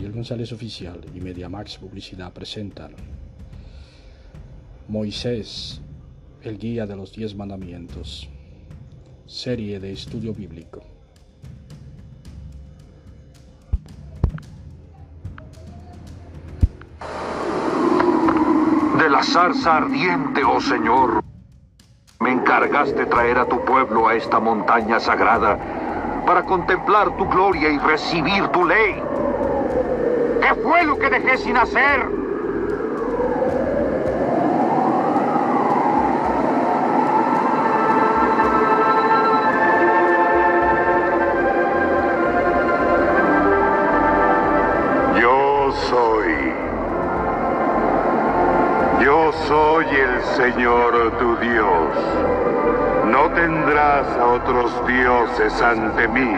Ariel González Oficial y Mediamax Publicidad presentan Moisés, el guía de los diez mandamientos, serie de estudio bíblico. De la zarza ardiente, oh Señor, me encargaste traer a tu pueblo a esta montaña sagrada para contemplar tu gloria y recibir tu ley. ¿Qué fue lo que dejé sin hacer? Yo soy. Yo soy el Señor tu Dios. No tendrás a otros dioses ante mí.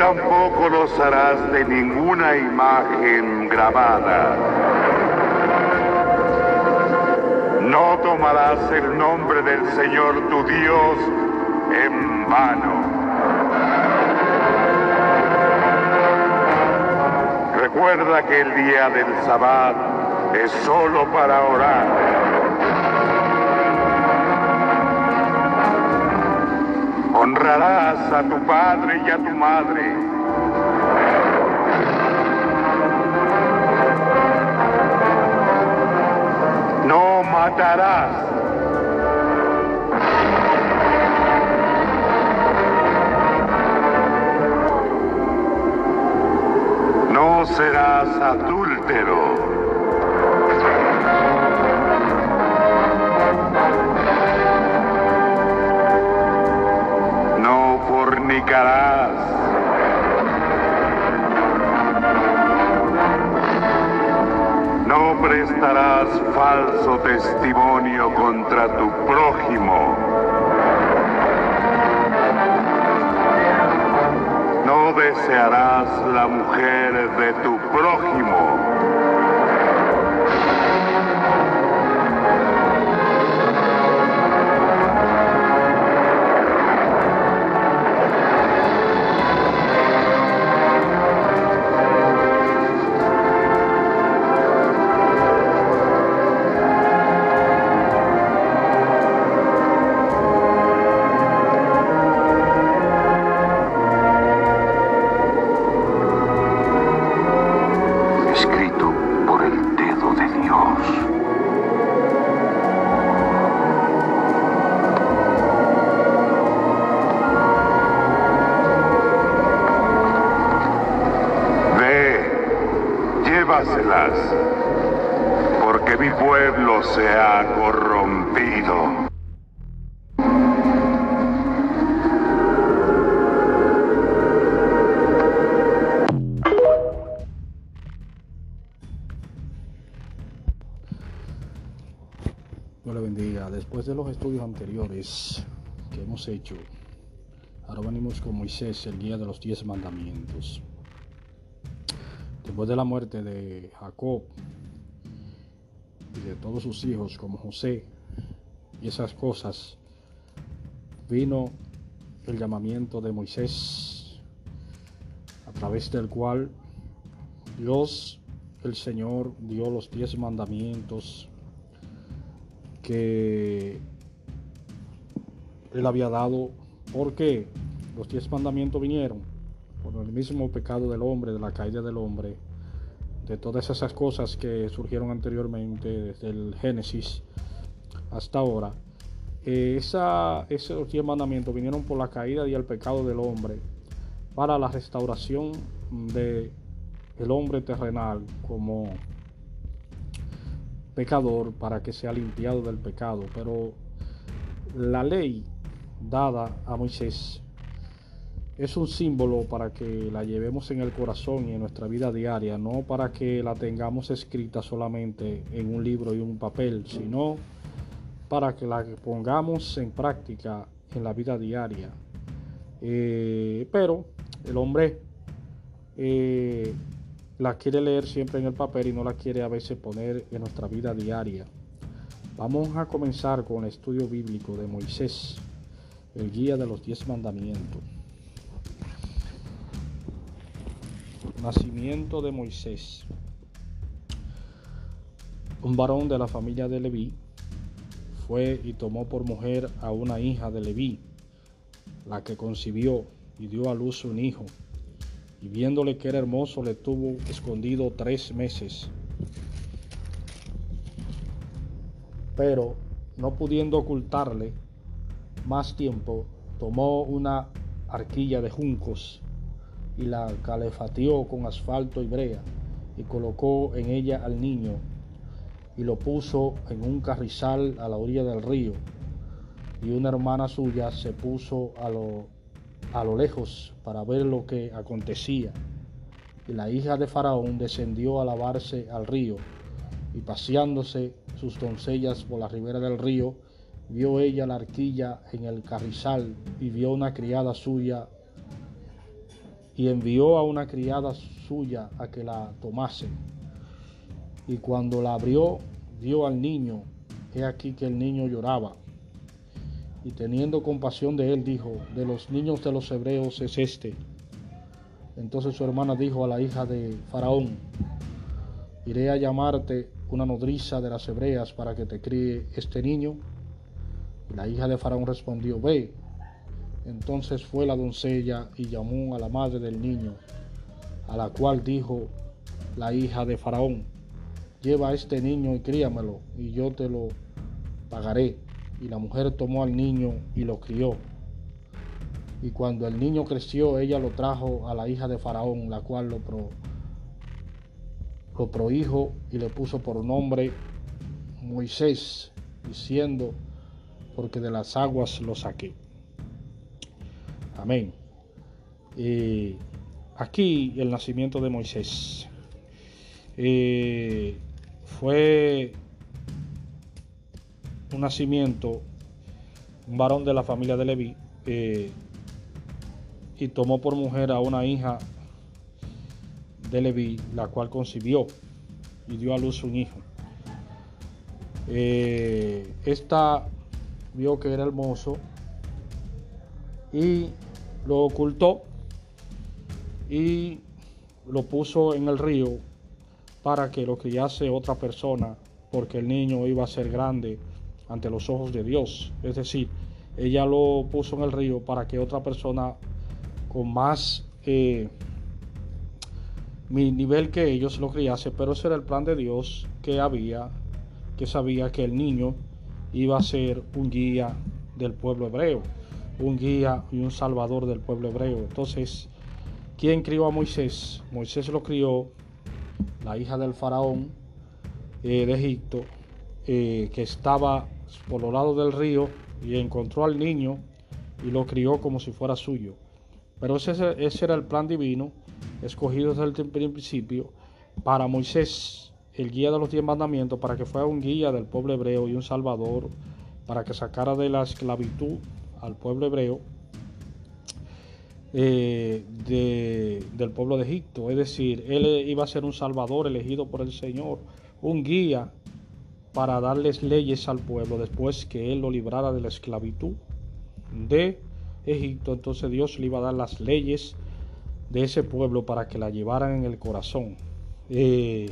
Tampoco los harás de ninguna imagen grabada. No tomarás el nombre del Señor tu Dios en vano. Recuerda que el día del Sabbat es solo para orar. Honrarás a tu padre y a tu madre. No matarás. No serás adúltero. Prestarás falso testimonio contra tu prójimo. No desearás la mujer de tu prójimo. Dios le bendiga. Después de los estudios anteriores que hemos hecho, ahora venimos con Moisés, el guía de los diez mandamientos. Después de la muerte de Jacob y de todos sus hijos como José y esas cosas, vino el llamamiento de Moisés, a través del cual Dios, el Señor, dio los diez mandamientos que él había dado porque los diez mandamientos vinieron por el mismo pecado del hombre, de la caída del hombre, de todas esas cosas que surgieron anteriormente desde el Génesis hasta ahora. Eh, esa, esos diez mandamientos vinieron por la caída y el pecado del hombre para la restauración de el hombre terrenal como pecador para que sea limpiado del pecado. Pero la ley dada a Moisés es un símbolo para que la llevemos en el corazón y en nuestra vida diaria, no para que la tengamos escrita solamente en un libro y un papel, sino para que la pongamos en práctica en la vida diaria. Eh, pero el hombre eh, la quiere leer siempre en el papel y no la quiere a veces poner en nuestra vida diaria. Vamos a comenzar con el estudio bíblico de Moisés, el guía de los diez mandamientos. Nacimiento de Moisés. Un varón de la familia de Leví fue y tomó por mujer a una hija de Leví, la que concibió y dio a luz un hijo, y viéndole que era hermoso le tuvo escondido tres meses. Pero no pudiendo ocultarle más tiempo, tomó una arquilla de juncos y la calefateó con asfalto y brea y colocó en ella al niño y lo puso en un carrizal a la orilla del río y una hermana suya se puso a lo, a lo lejos para ver lo que acontecía y la hija de Faraón descendió a lavarse al río y paseándose sus doncellas por la ribera del río vio ella la arquilla en el carrizal y vio una criada suya y envió a una criada suya a que la tomase. Y cuando la abrió, dio al niño, he aquí que el niño lloraba. Y teniendo compasión de él, dijo, de los niños de los hebreos es este. Entonces su hermana dijo a la hija de Faraón, iré a llamarte una nodriza de las hebreas para que te críe este niño. Y la hija de Faraón respondió, ve. Entonces fue la doncella y llamó a la madre del niño, a la cual dijo la hija de Faraón, lleva a este niño y críamelo, y yo te lo pagaré. Y la mujer tomó al niño y lo crió. Y cuando el niño creció, ella lo trajo a la hija de Faraón, la cual lo, pro, lo prohijo y le puso por nombre Moisés, diciendo, porque de las aguas lo saqué. Amén. Y aquí el nacimiento de Moisés eh, fue un nacimiento, un varón de la familia de Leví, eh, y tomó por mujer a una hija de Leví, la cual concibió y dio a luz un hijo. Eh, esta vio que era hermoso y lo ocultó y lo puso en el río para que lo criase otra persona, porque el niño iba a ser grande ante los ojos de Dios. Es decir, ella lo puso en el río para que otra persona con más eh, nivel que ellos lo criase, pero ese era el plan de Dios que había, que sabía que el niño iba a ser un guía del pueblo hebreo un guía y un salvador del pueblo hebreo. Entonces, ¿quién crió a Moisés? Moisés lo crió la hija del faraón eh, de Egipto, eh, que estaba por los lados del río y encontró al niño y lo crió como si fuera suyo. Pero ese, ese era el plan divino, escogido desde el principio, para Moisés, el guía de los diez mandamientos, para que fuera un guía del pueblo hebreo y un salvador, para que sacara de la esclavitud al pueblo hebreo eh, del pueblo de Egipto. Es decir, él iba a ser un salvador elegido por el Señor, un guía para darles leyes al pueblo después que él lo librara de la esclavitud de Egipto. Entonces Dios le iba a dar las leyes de ese pueblo para que la llevaran en el corazón. Eh,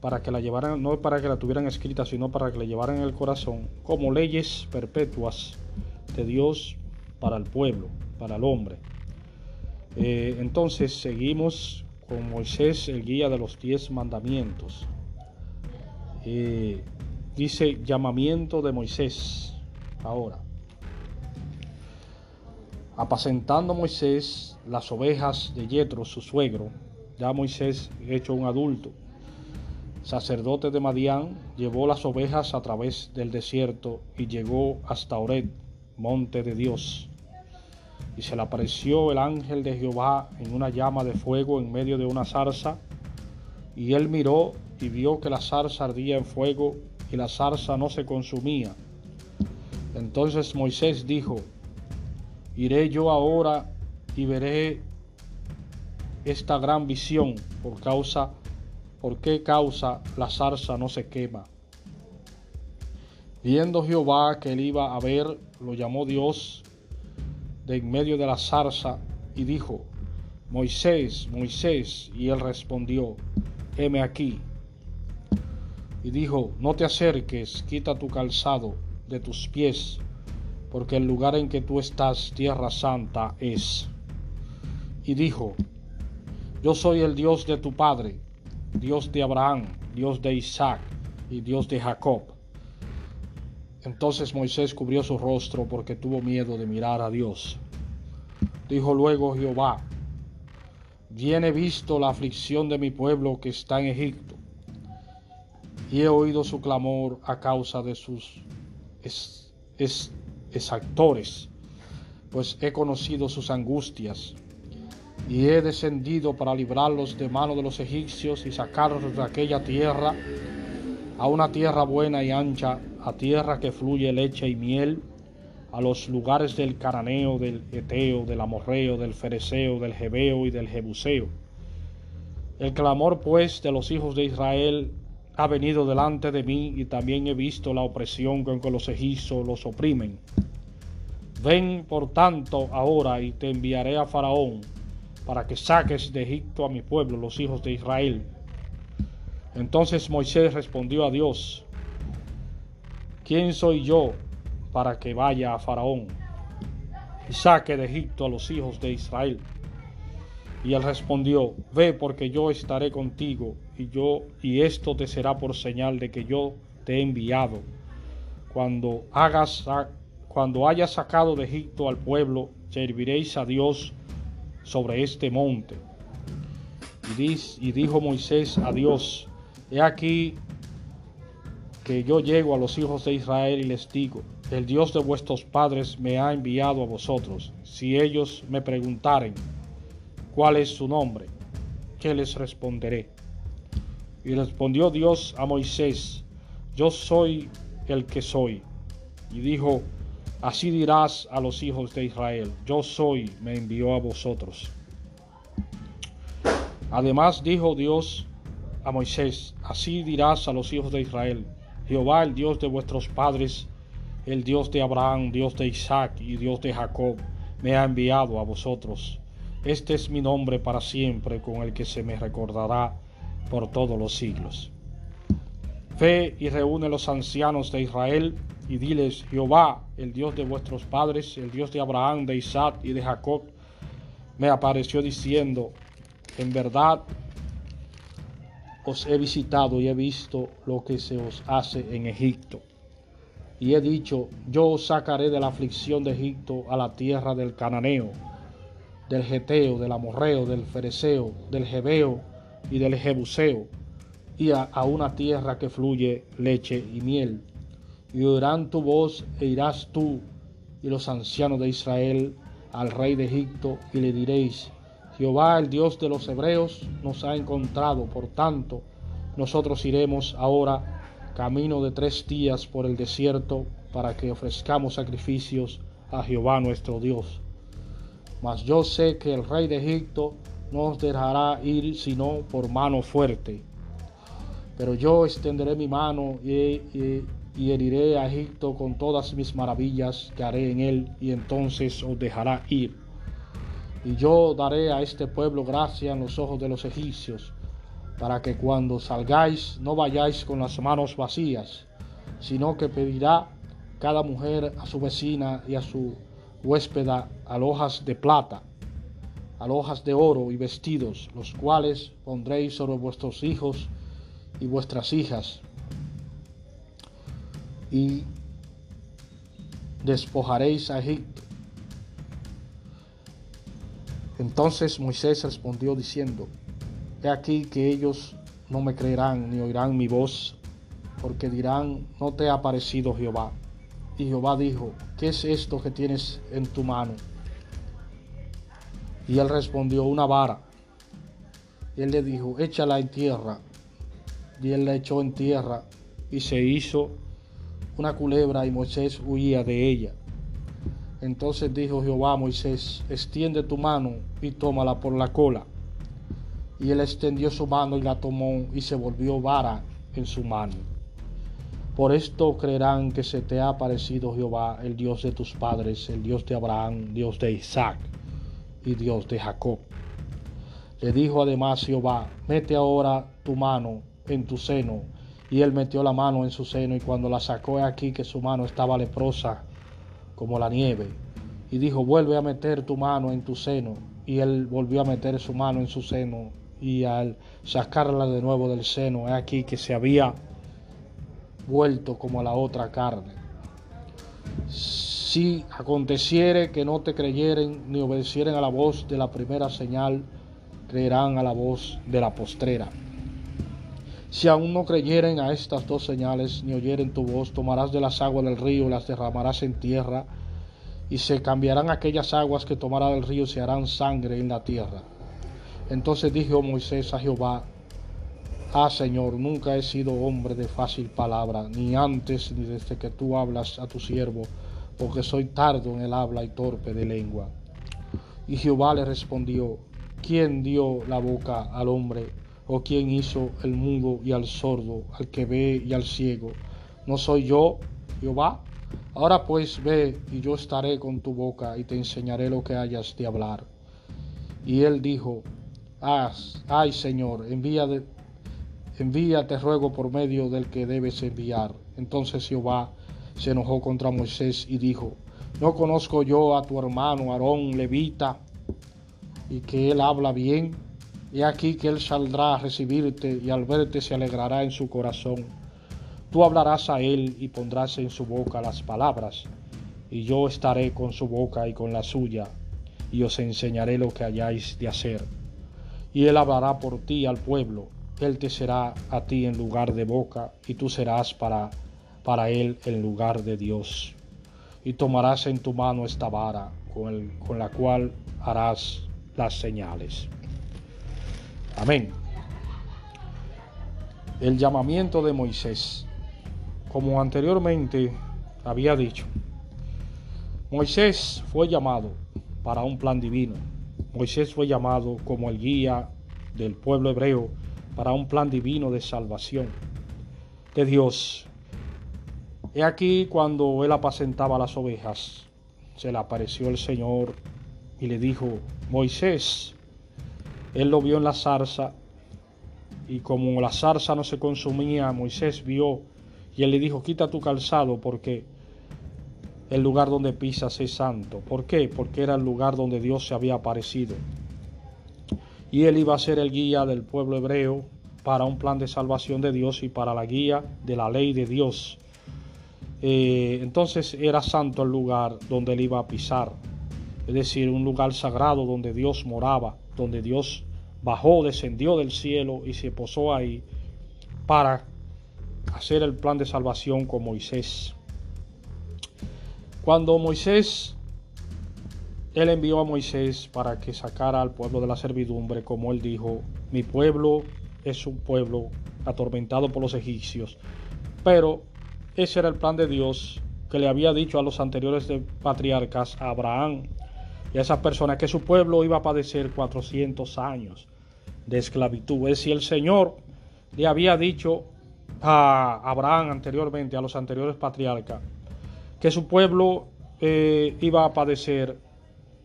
para que la llevaran, no para que la tuvieran escrita, sino para que la llevaran en el corazón como leyes perpetuas de Dios para el pueblo, para el hombre. Eh, entonces seguimos con Moisés, el guía de los diez mandamientos. Eh, dice llamamiento de Moisés ahora. Apacentando Moisés las ovejas de Yetro, su suegro, ya Moisés hecho un adulto, sacerdote de Madián, llevó las ovejas a través del desierto y llegó hasta Ored, monte de Dios. Y se le apareció el ángel de Jehová en una llama de fuego en medio de una zarza. Y él miró y vio que la zarza ardía en fuego y la zarza no se consumía. Entonces Moisés dijo, iré yo ahora y veré esta gran visión por causa, por qué causa la zarza no se quema. Viendo Jehová que él iba a ver, lo llamó Dios de en medio de la zarza y dijo, Moisés, Moisés, y él respondió, heme aquí. Y dijo, no te acerques, quita tu calzado de tus pies, porque el lugar en que tú estás, tierra santa, es. Y dijo, yo soy el Dios de tu padre, Dios de Abraham, Dios de Isaac y Dios de Jacob. Entonces Moisés cubrió su rostro porque tuvo miedo de mirar a Dios. Dijo luego Jehová, bien he visto la aflicción de mi pueblo que está en Egipto, y he oído su clamor a causa de sus exactores, pues he conocido sus angustias, y he descendido para librarlos de mano de los egipcios y sacarlos de aquella tierra a una tierra buena y ancha, a tierra que fluye leche y miel, a los lugares del Cananeo, del Eteo, del Amorreo, del Fereceo, del Jebeo y del Jebuseo. El clamor pues de los hijos de Israel ha venido delante de mí y también he visto la opresión con que los egipcios los oprimen. Ven por tanto ahora y te enviaré a Faraón para que saques de Egipto a mi pueblo, los hijos de Israel. Entonces Moisés respondió a Dios, ¿quién soy yo para que vaya a Faraón y saque de Egipto a los hijos de Israel. Y él respondió, ve porque yo estaré contigo y yo y esto te será por señal de que yo te he enviado. Cuando hagas cuando hayas sacado de Egipto al pueblo, serviréis a Dios sobre este monte. Y, dijo Moisés a Dios, he aquí que yo llego a los hijos de Israel y les digo, el Dios de vuestros padres me ha enviado a vosotros. Si ellos me preguntaren, ¿cuál es su nombre? ¿Qué les responderé? Y respondió Dios a Moisés, yo soy el que soy. Y dijo, así dirás a los hijos de Israel, yo soy, me envió a vosotros. Además dijo Dios a Moisés, así dirás a los hijos de Israel, Jehová el Dios de vuestros padres, el Dios de Abraham, Dios de Isaac y Dios de Jacob, me ha enviado a vosotros. Este es mi nombre para siempre, con el que se me recordará por todos los siglos. Fe y reúne los ancianos de Israel y diles, Jehová, el Dios de vuestros padres, el Dios de Abraham, de Isaac y de Jacob, me apareció diciendo, en verdad os he visitado y he visto lo que se os hace en Egipto y he dicho, yo os sacaré de la aflicción de Egipto a la tierra del Cananeo, del Geteo, del Amorreo, del Fereceo, del Jebeo y del Jebuseo, y a, una tierra que fluye leche y miel. Y oirán tu voz e irás tú y los ancianos de Israel al rey de Egipto y le diréis, Jehová el Dios de los hebreos nos ha encontrado, por tanto, nosotros iremos ahora camino de tres días por el desierto para que ofrezcamos sacrificios a Jehová nuestro Dios. Mas yo sé que el rey de Egipto no os dejará ir sino por mano fuerte. Pero yo extenderé mi mano y, y heriré a Egipto con todas mis maravillas que haré en él, y entonces os dejará ir. Y yo daré a este pueblo gracia en los ojos de los egipcios, para que cuando salgáis no vayáis con las manos vacías, sino que pedirá cada mujer a su vecina y a su huéspeda alojas de plata, alojas de oro y vestidos, los cuales pondréis sobre vuestros hijos y vuestras hijas, y despojaréis a Egipto. Entonces Moisés respondió diciendo, He aquí que ellos no me creerán ni oirán mi voz, porque dirán, no te ha parecido Jehová. Y Jehová dijo, ¿qué es esto que tienes en tu mano? Y él respondió, una vara. Y él le dijo, échala en tierra. Y él la echó en tierra y se hizo una culebra y Moisés huía de ella. Entonces dijo Jehová a Moisés, extiende tu mano y tómala por la cola. Y él extendió su mano y la tomó y se volvió vara en su mano. Por esto creerán que se te ha aparecido Jehová, el Dios de tus padres, el Dios de Abraham, Dios de Isaac y Dios de Jacob. Le dijo además Jehová, mete ahora tu mano en tu seno. Y él metió la mano en su seno y cuando la sacó aquí que su mano estaba leprosa como la nieve. Y dijo, vuelve a meter tu mano en tu seno. Y él volvió a meter su mano en su seno y al sacarla de nuevo del seno, es aquí que se había vuelto como la otra carne. Si aconteciere que no te creyeren ni obedecieren a la voz de la primera señal, creerán a la voz de la postrera. Si aún no creyeren a estas dos señales, ni oyeren tu voz, tomarás de las aguas del río las derramarás en tierra, y se cambiarán aquellas aguas que tomará del río y se harán sangre en la tierra. Entonces dijo Moisés a Jehová, Ah Señor, nunca he sido hombre de fácil palabra, ni antes ni desde que tú hablas a tu siervo, porque soy tardo en el habla y torpe de lengua. Y Jehová le respondió, ¿quién dio la boca al hombre? ¿O quién hizo el mudo y al sordo, al que ve y al ciego? ¿No soy yo, Jehová? Ahora pues ve y yo estaré con tu boca y te enseñaré lo que hayas de hablar. Y él dijo, ay Señor, envía envíate ruego por medio del que debes enviar. Entonces Jehová se enojó contra Moisés y dijo, ¿no conozco yo a tu hermano Aarón levita y que él habla bien? He aquí que él saldrá a recibirte y al verte se alegrará en su corazón. Tú hablarás a él y pondrás en su boca las palabras, y yo estaré con su boca y con la suya, y os enseñaré lo que hayáis de hacer y él hablará por ti al pueblo. Él te será a ti en lugar de boca, y tú serás para, para él en lugar de Dios. Y tomarás en tu mano esta vara con, con la cual harás las señales. Amén. El llamamiento de Moisés. Como anteriormente había dicho, Moisés fue llamado para un plan divino Moisés fue llamado como el guía del pueblo hebreo para un plan divino de salvación de Dios. He aquí cuando él apacentaba las ovejas, se le apareció el Señor y le dijo, Moisés, él lo vio en la zarza y como la zarza no se consumía, Moisés vio y él le dijo, quita tu calzado porque el lugar donde pisas es santo. ¿Por qué? Porque era el lugar donde Dios se había aparecido. Y él iba a ser el guía del pueblo hebreo para un plan de salvación de Dios y para la guía de la ley de Dios. Eh, entonces era santo el lugar donde él iba a pisar. Es decir, un lugar sagrado donde Dios moraba, donde Dios bajó, descendió del cielo y se posó ahí para hacer el plan de salvación con Moisés. Cuando Moisés, él envió a Moisés para que sacara al pueblo de la servidumbre, como él dijo, mi pueblo es un pueblo atormentado por los egipcios. Pero ese era el plan de Dios que le había dicho a los anteriores patriarcas, a Abraham y a esas personas, que su pueblo iba a padecer 400 años de esclavitud. Es decir, el Señor le había dicho a Abraham anteriormente, a los anteriores patriarcas, que su pueblo eh, iba a padecer,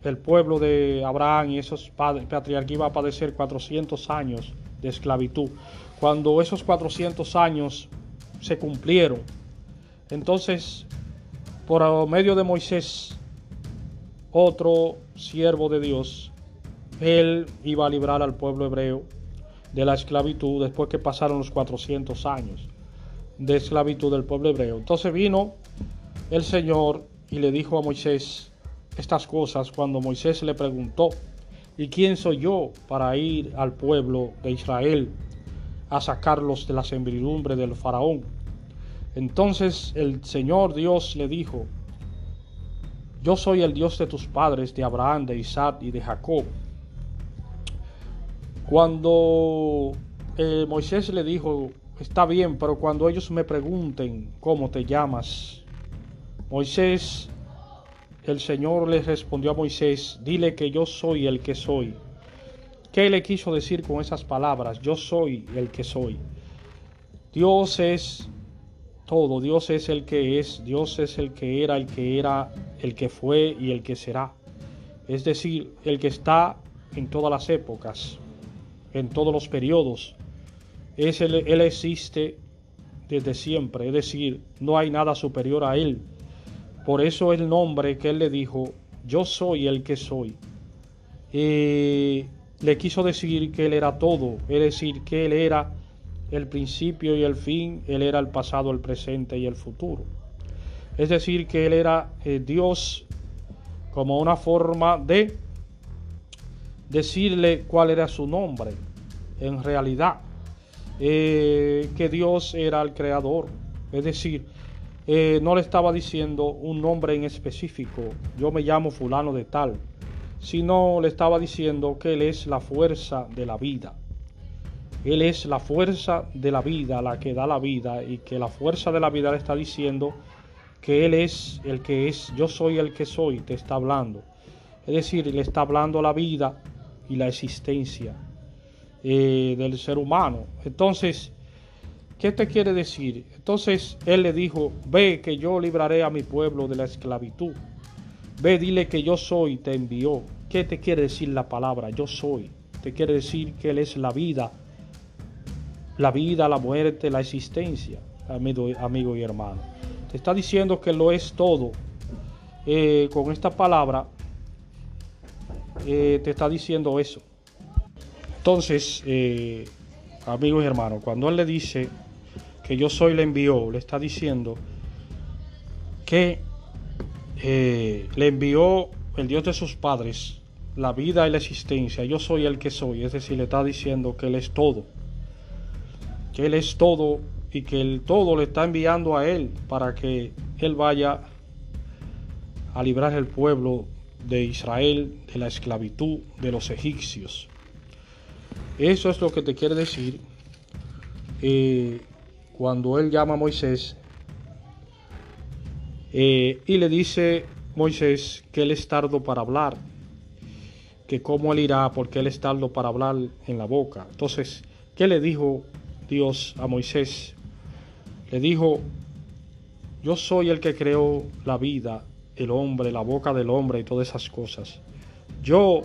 el pueblo de Abraham y esos patriarcas iba a padecer 400 años de esclavitud. Cuando esos 400 años se cumplieron, entonces, por medio de Moisés, otro siervo de Dios, él iba a librar al pueblo hebreo de la esclavitud después que pasaron los 400 años de esclavitud del pueblo hebreo. Entonces vino el Señor y le dijo a Moisés estas cosas cuando Moisés le preguntó, ¿y quién soy yo para ir al pueblo de Israel a sacarlos de la servidumbre del faraón? Entonces el Señor Dios le dijo, yo soy el Dios de tus padres, de Abraham, de Isaac y de Jacob. Cuando eh, Moisés le dijo, está bien, pero cuando ellos me pregunten cómo te llamas, Moisés, el Señor le respondió a Moisés, dile que yo soy el que soy. ¿Qué le quiso decir con esas palabras? Yo soy el que soy. Dios es todo. Dios es el que es, Dios es el que era, el que era, el que fue y el que será. Es decir, el que está en todas las épocas, en todos los periodos. Es él, él existe desde siempre, es decir, no hay nada superior a Él. Por eso el nombre que Él le dijo, yo soy el que soy. Y le quiso decir que Él era todo, es decir, que Él era el principio y el fin, Él era el pasado, el presente y el futuro. Es decir, que Él era eh, Dios como una forma de decirle cuál era su nombre en realidad. Eh, que Dios era el creador. Es decir, eh, no le estaba diciendo un nombre en específico, yo me llamo fulano de tal, sino le estaba diciendo que Él es la fuerza de la vida. Él es la fuerza de la vida, la que da la vida, y que la fuerza de la vida le está diciendo que Él es el que es, yo soy el que soy, te está hablando. Es decir, le está hablando la vida y la existencia. Eh, del ser humano. Entonces, ¿qué te quiere decir? Entonces él le dijo, ve que yo libraré a mi pueblo de la esclavitud. Ve, dile que yo soy, te envió. ¿Qué te quiere decir la palabra? Yo soy. Te quiere decir que Él es la vida, la vida, la muerte, la existencia, amigo, y hermano. Te está diciendo que lo es todo. Eh, con esta palabra eh, te está diciendo eso. Entonces, eh, amigos y hermanos, cuando Él le dice que yo soy le envió, le está diciendo que eh, le envió el Dios de sus padres la vida y la existencia. Yo soy el que soy. Es decir, le está diciendo que Él es todo. Que Él es todo y que el todo le está enviando a Él para que Él vaya a librar el pueblo de Israel de la esclavitud de los egipcios. Eso es lo que te quiere decir eh, cuando él llama a Moisés eh, y le dice Moisés que él es tardo para hablar, que cómo él irá porque él es tardo para hablar en la boca. Entonces, ¿qué le dijo Dios a Moisés? Le dijo, yo soy el que creó la vida, el hombre, la boca del hombre y todas esas cosas. Yo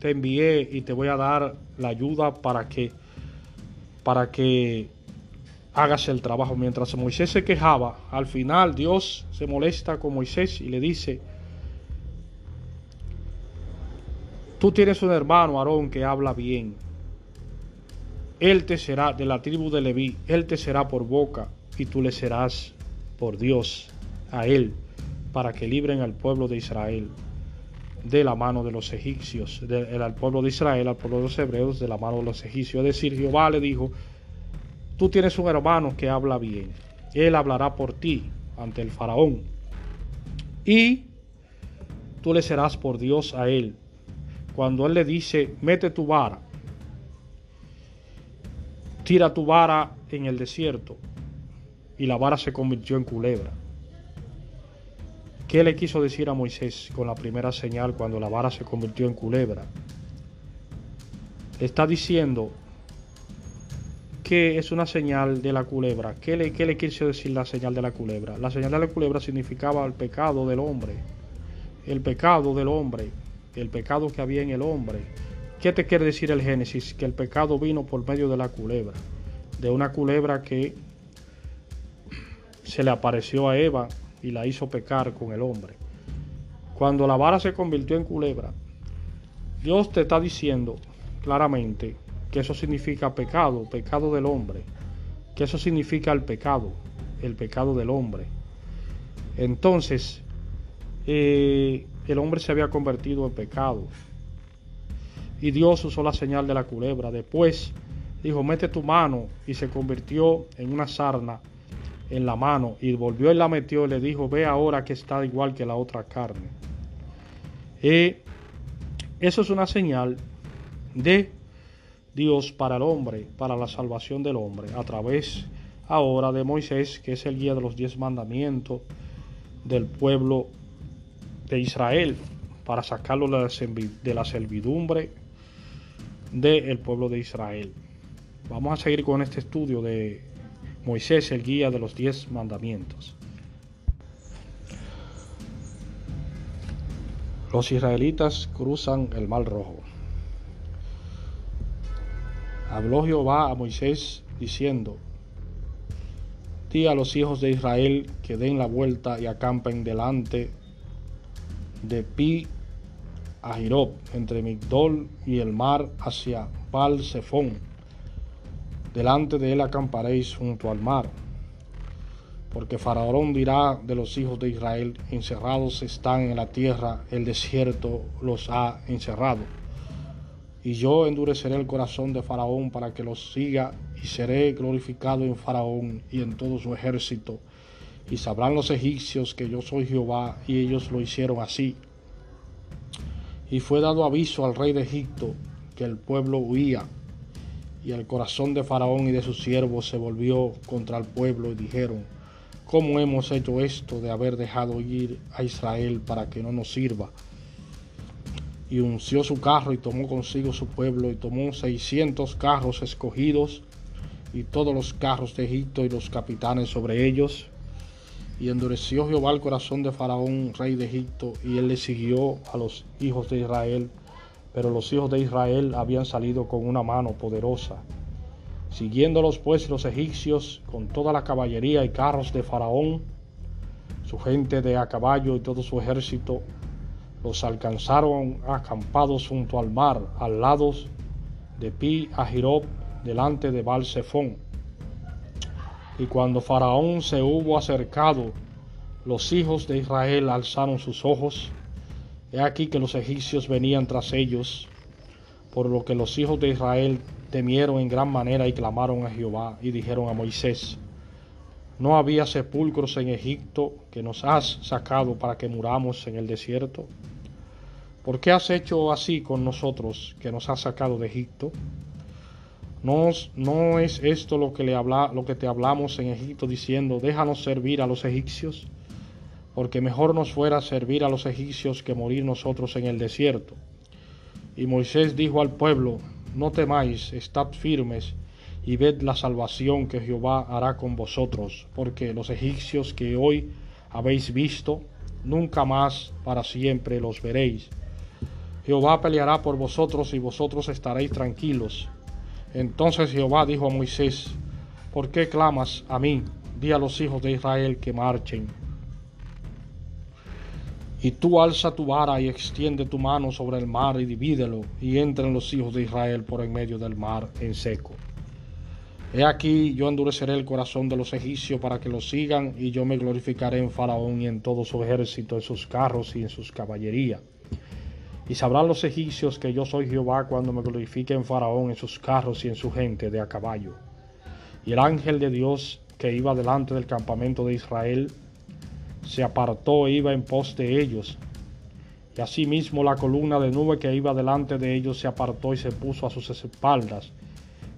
te envié y te voy a dar la ayuda para que para que hagas el trabajo. Mientras Moisés se quejaba, al final Dios se molesta con Moisés y le dice, tú tienes un hermano, Aarón, que habla bien. Él te será de la tribu de Leví, él te será por boca y tú le serás por Dios a él para que libren al pueblo de Israel de la mano de los egipcios, al pueblo de Israel, al pueblo de los hebreos, de la mano de los egipcios. Es decir, Jehová le dijo, tú tienes un hermano que habla bien, él hablará por ti ante el faraón y tú le serás por Dios a él. Cuando él le dice, mete tu vara, tira tu vara en el desierto, y la vara se convirtió en culebra. ¿Qué le quiso decir a Moisés con la primera señal cuando la vara se convirtió en culebra? está diciendo que es una señal de la culebra. ¿Qué le, ¿Qué le quiso decir la señal de la culebra? La señal de la culebra significaba el pecado del hombre. El pecado del hombre. El pecado que había en el hombre. ¿Qué te quiere decir el Génesis? Que el pecado vino por medio de la culebra. De una culebra que se le apareció a Eva y la hizo pecar con el hombre. Cuando la vara se convirtió en culebra, Dios te está diciendo claramente que eso significa pecado, pecado del hombre, que eso significa el pecado, el pecado del hombre. Entonces, eh, el hombre se había convertido en pecado. Y Dios usó la señal de la culebra. Después dijo, mete tu mano y se convirtió en una sarna en la mano y volvió y la metió y le dijo, ve ahora que está igual que la otra carne. Y eso es una señal de Dios para el hombre, para la salvación del hombre, a través ahora de Moisés, que es el guía de los diez mandamientos del pueblo de Israel, para sacarlo de la servidumbre del pueblo de Israel. Vamos a seguir con este estudio de Moisés el guía de los diez mandamientos. Los israelitas cruzan el mar rojo. Habló Jehová a Moisés diciendo, Di a los hijos de Israel que den la vuelta y acampen delante de Pi a Jirob, entre Migdol y el mar hacia Baal Zephon. Delante de él acamparéis junto al mar porque Faraón dirá de los hijos de Israel, encerrados están en la tierra, el desierto los ha encerrado. Y yo endureceré el corazón de Faraón para que los siga, y seré glorificado en Faraón y en todo su ejército. Y sabrán los egipcios que yo soy Jehová, y ellos lo hicieron así. Y fue dado aviso al rey de Egipto que el pueblo huía, y el corazón de Faraón y de sus siervos se volvió contra el pueblo, y dijeron, ¿Cómo hemos hecho esto de haber dejado ir a Israel para que no nos sirva? Y unció su carro y tomó consigo su pueblo y tomó seiscientos carros escogidos y todos los carros de Egipto y los capitanes sobre ellos. Y endureció Jehová el corazón de Faraón, rey de Egipto, y él le siguió a los hijos de Israel. Pero los hijos de Israel habían salido con una mano poderosa Siguiéndolos pues los egipcios con toda la caballería y carros de Faraón, su gente de a caballo y todo su ejército, los alcanzaron acampados junto al mar, al lado de Pi Ahirob, delante de Baal Y cuando Faraón se hubo acercado, los hijos de Israel alzaron sus ojos. He aquí que los egipcios venían tras ellos, por lo que los hijos de Israel temieron en gran manera y clamaron a Jehová y dijeron a Moisés, ¿no había sepulcros en Egipto que nos has sacado para que muramos en el desierto? ¿Por qué has hecho así con nosotros que nos has sacado de Egipto? ¿No, no es esto lo que, le habla, lo que te hablamos en Egipto diciendo, déjanos servir a los egipcios? Porque mejor nos fuera servir a los egipcios que morir nosotros en el desierto. Y Moisés dijo al pueblo, no temáis, estad firmes y ved la salvación que Jehová hará con vosotros, porque los egipcios que hoy habéis visto, nunca más para siempre los veréis. Jehová peleará por vosotros y vosotros estaréis tranquilos. Entonces Jehová dijo a Moisés, ¿por qué clamas a mí? Di a los hijos de Israel que marchen. Y tú alza tu vara y extiende tu mano sobre el mar y divídelo, y entren los hijos de Israel por en medio del mar en seco. He aquí yo endureceré el corazón de los egipcios para que los sigan, y yo me glorificaré en Faraón y en todo su ejército, en sus carros y en sus caballerías. Y sabrán los egipcios que yo soy Jehová cuando me glorifique en Faraón, en sus carros y en su gente de a caballo. Y el ángel de Dios que iba delante del campamento de Israel se apartó e iba en pos de ellos. Y asimismo la columna de nube que iba delante de ellos se apartó y se puso a sus espaldas,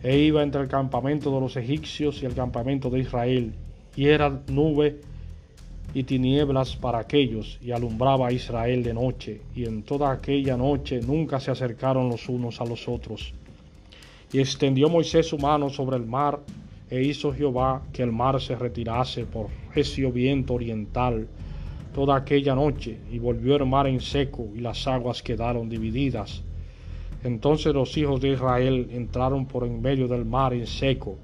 e iba entre el campamento de los egipcios y el campamento de Israel, y era nube y tinieblas para aquellos, y alumbraba a Israel de noche, y en toda aquella noche nunca se acercaron los unos a los otros. Y extendió Moisés su mano sobre el mar, e hizo Jehová que el mar se retirase por recio viento oriental toda aquella noche, y volvió el mar en seco, y las aguas quedaron divididas. Entonces los hijos de Israel entraron por en medio del mar en seco,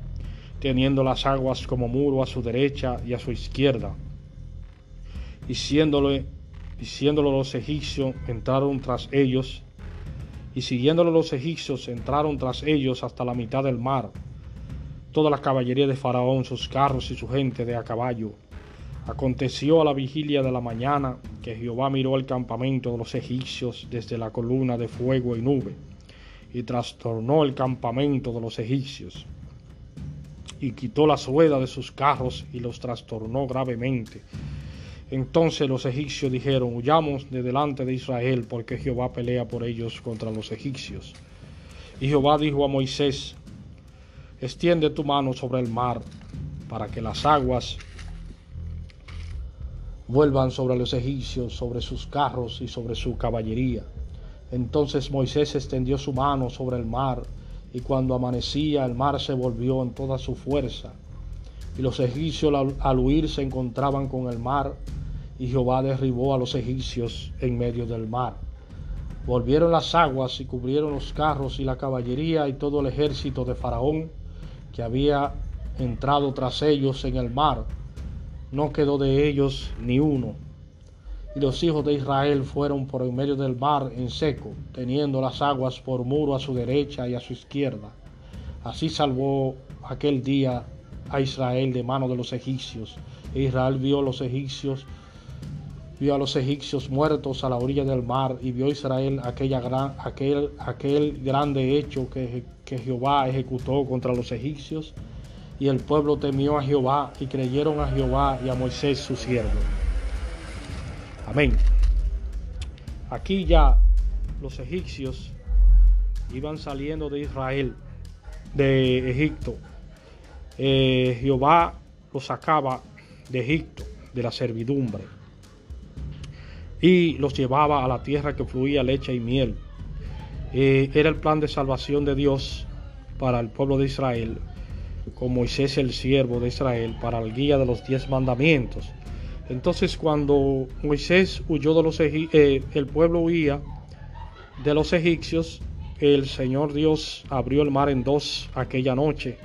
teniendo las aguas como muro a su derecha y a su izquierda. Y siéndole, diciéndolo los egipcios, entraron tras ellos, y siguiéndolo los egipcios, entraron tras ellos hasta la mitad del mar, toda la caballería de Faraón, sus carros y su gente de a caballo. Aconteció a la vigilia de la mañana que Jehová miró el campamento de los egipcios desde la columna de fuego y nube, y trastornó el campamento de los egipcios, y quitó las ruedas de sus carros y los trastornó gravemente. Entonces los egipcios dijeron, huyamos de delante de Israel, porque Jehová pelea por ellos contra los egipcios. Y Jehová dijo a Moisés, extiende tu mano sobre el mar para que las aguas vuelvan sobre los egipcios, sobre sus carros y sobre su caballería. Entonces Moisés extendió su mano sobre el mar, y cuando amanecía el mar se volvió en toda su fuerza, y los egipcios al huir se encontraban con el mar, y Jehová derribó a los egipcios en medio del mar. Volvieron las aguas y cubrieron los carros y la caballería y todo el ejército de Faraón que había entrado tras ellos en el mar. No quedó de ellos ni uno. Y los hijos de Israel fueron por en medio del mar en seco, teniendo las aguas por muro a su derecha y a su izquierda. Así salvó aquel día a Israel de mano de los egipcios. E Israel vio a los egipcios, vio a los egipcios muertos a la orilla del mar y vio Israel aquella gran, aquel, aquel grande hecho que, que Jehová ejecutó contra los egipcios. Y el pueblo temió a Jehová y creyeron a Jehová y a Moisés su siervo. Amén. Aquí ya los egipcios iban saliendo de Israel, de Egipto, eh, Jehová los sacaba de Egipto, de la servidumbre, y los llevaba a la tierra que fluía leche y miel. Eh, era el plan de salvación de Dios para el pueblo de Israel, con Moisés el siervo de Israel, para el guía de los diez mandamientos. Entonces cuando Moisés huyó de los eh, el pueblo huía de los egipcios, el Señor Dios abrió el mar en dos aquella noche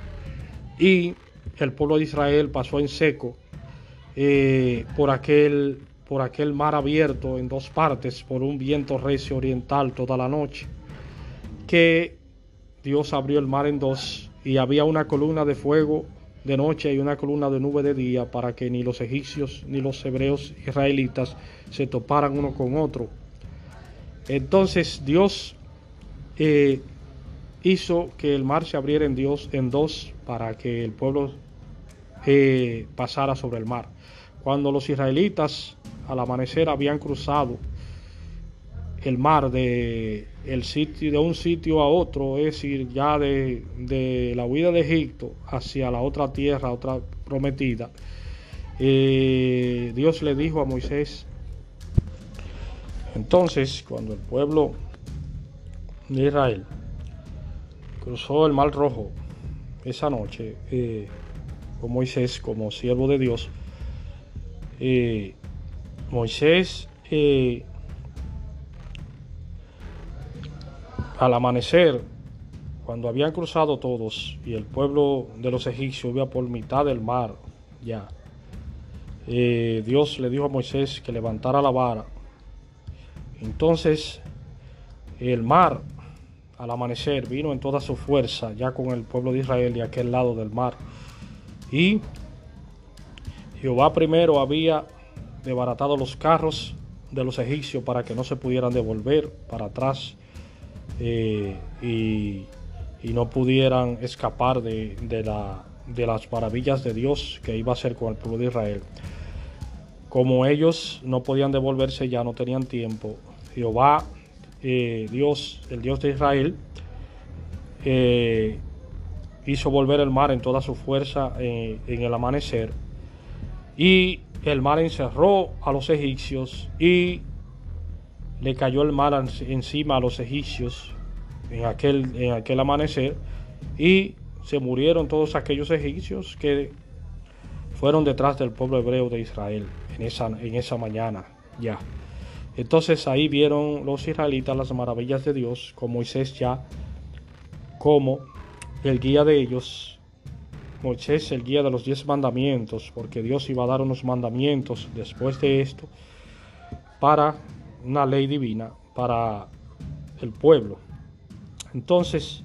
y el pueblo de Israel pasó en seco eh, por, aquel, por aquel mar abierto en dos partes por un viento recio oriental toda la noche, que Dios abrió el mar en dos y había una columna de fuego de noche y una columna de nube de día para que ni los egipcios ni los hebreos israelitas se toparan uno con otro. Entonces Dios eh, hizo que el mar se abriera en Dios en dos para que el pueblo eh, pasara sobre el mar. Cuando los israelitas al amanecer habían cruzado el mar de, el sitio, de un sitio a otro, es decir, ya de, de la huida de Egipto hacia la otra tierra, otra prometida, eh, Dios le dijo a Moisés, entonces cuando el pueblo de Israel cruzó el Mar Rojo esa noche eh, con Moisés como siervo de Dios. Eh, Moisés al amanecer, cuando habían cruzado todos y el pueblo de los egipcios iba por mitad del mar ya, Dios le dijo a Moisés que levantara la vara. Entonces el mar al amanecer vino en toda su fuerza ya con el pueblo de Israel de aquel lado del mar. Y Jehová primero había desbaratado los carros de los egipcios para que no se pudieran devolver para atrás eh, y, no pudieran escapar de, la, de las maravillas de Dios que iba a hacer con el pueblo de Israel. Como ellos no podían devolverse ya, no tenían tiempo, Jehová eh, Dios, el Dios de Israel, eh, hizo volver el mar en toda su fuerza eh, en el amanecer y el mar encerró a los egipcios y le cayó el mar encima a los egipcios en aquel, en aquel amanecer y se murieron todos aquellos egipcios que fueron detrás del pueblo hebreo de Israel en esa, en esa mañana ya. Entonces ahí vieron los israelitas las maravillas de Dios con Moisés ya como el guía de ellos. Moisés el guía de los diez mandamientos, porque Dios iba a dar unos mandamientos después de esto para una ley divina, para el pueblo. Entonces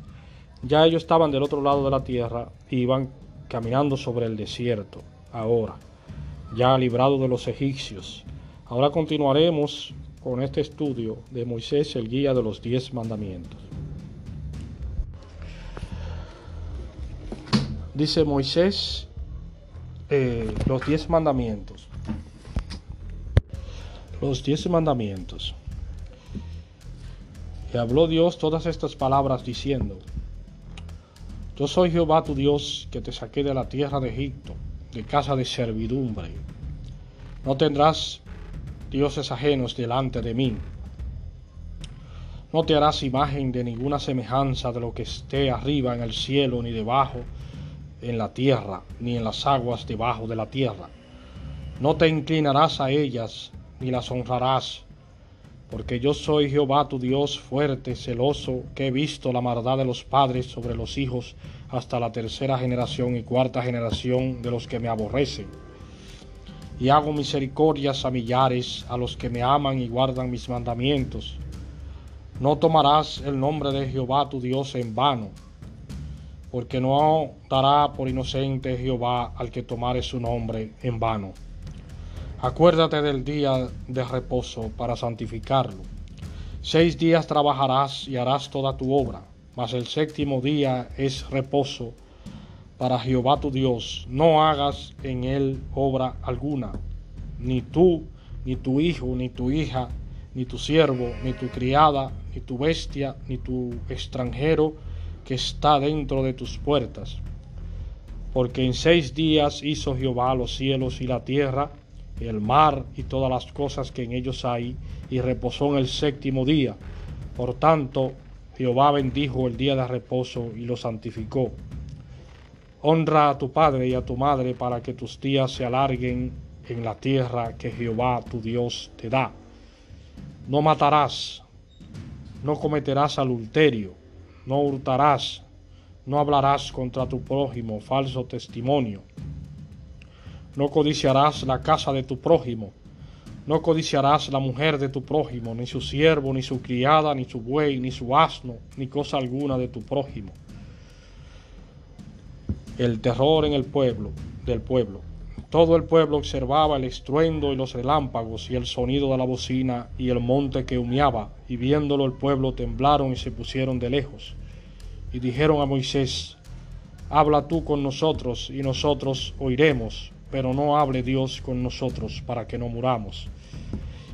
ya ellos estaban del otro lado de la tierra y iban caminando sobre el desierto ahora, ya librados de los egipcios. Ahora continuaremos con este estudio de Moisés, el guía de los diez mandamientos. Dice Moisés eh, los diez mandamientos. Los diez mandamientos. Y habló Dios todas estas palabras diciendo, Yo soy Jehová tu Dios que te saqué de la tierra de Egipto, de casa de servidumbre. No tendrás dioses ajenos delante de mí. No te harás imagen de ninguna semejanza de lo que esté arriba en el cielo, ni debajo en la tierra, ni en las aguas debajo de la tierra. No te inclinarás a ellas, ni las honrarás, porque yo soy Jehová tu Dios fuerte, celoso, que he visto la maldad de los padres sobre los hijos hasta la tercera generación y cuarta generación de los que me aborrecen. Y hago misericordias a millares, a los que me aman y guardan mis mandamientos. No tomarás el nombre de Jehová tu Dios en vano, porque no dará por inocente Jehová al que tomare su nombre en vano. Acuérdate del día de reposo para santificarlo. Seis días trabajarás y harás toda tu obra, mas el séptimo día es reposo para Jehová tu Dios. No hagas en él obra alguna, ni tú, ni tu hijo, ni tu hija, ni tu siervo, ni tu criada, ni tu bestia, ni tu extranjero que está dentro de tus puertas. Porque en seis días hizo Jehová los cielos y la tierra, el mar y todas las cosas que en ellos hay, y reposó en el séptimo día. Por tanto, Jehová bendijo el día de reposo y lo santificó. Honra a tu padre y a tu madre para que tus días se alarguen en la tierra que Jehová tu Dios te da. No matarás, no cometerás adulterio, no hurtarás, no hablarás contra tu prójimo falso testimonio no codiciarás la casa de tu prójimo. No codiciarás la mujer de tu prójimo, ni su siervo, ni su criada, ni su buey, ni su asno, ni cosa alguna de tu prójimo. El terror en el pueblo, del pueblo. Todo el pueblo observaba el estruendo y los relámpagos y el sonido de la bocina y el monte que humeaba, y viéndolo el pueblo temblaron y se pusieron de lejos. Y dijeron a Moisés, Habla tú con nosotros y nosotros oiremos pero no hable Dios con nosotros para que no muramos.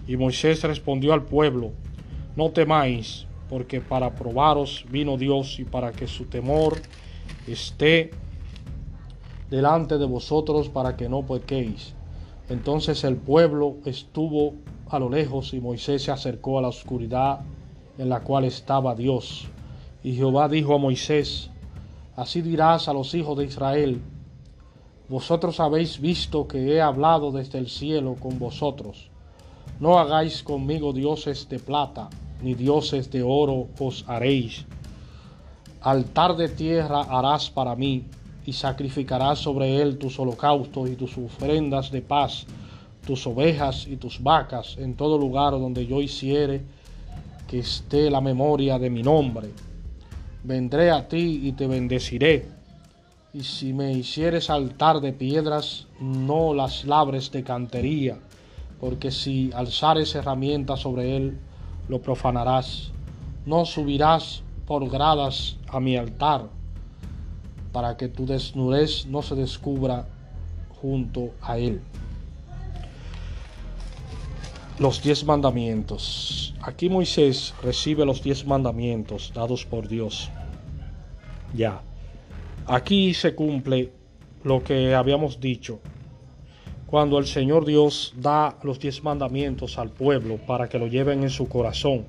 Y Moisés respondió al pueblo, no temáis, porque para probaros vino Dios y para que su temor esté delante de vosotros para que no pequéis. Entonces el pueblo estuvo a lo lejos y Moisés se acercó a la oscuridad en la cual estaba Dios. Y Jehová dijo a Moisés, así dirás a los hijos de Israel, vosotros habéis visto que he hablado desde el cielo con vosotros. No hagáis conmigo dioses de plata, ni dioses de oro os haréis. Altar de tierra harás para mí, y sacrificarás sobre él tus holocaustos y tus ofrendas de paz, tus ovejas y tus vacas, en todo lugar donde yo hiciere que esté la memoria de mi nombre. Vendré a ti y te bendeciré y si me hicieres altar de piedras, no las labres de cantería, porque si alzares herramientas sobre él, lo profanarás. No subirás por gradas a mi altar, para que tu desnudez no se descubra junto a él. Los diez mandamientos. Aquí Moisés recibe los diez mandamientos dados por Dios. Ya. Aquí se cumple lo que habíamos dicho. Cuando el Señor Dios da los diez mandamientos al pueblo para que lo lleven en su corazón.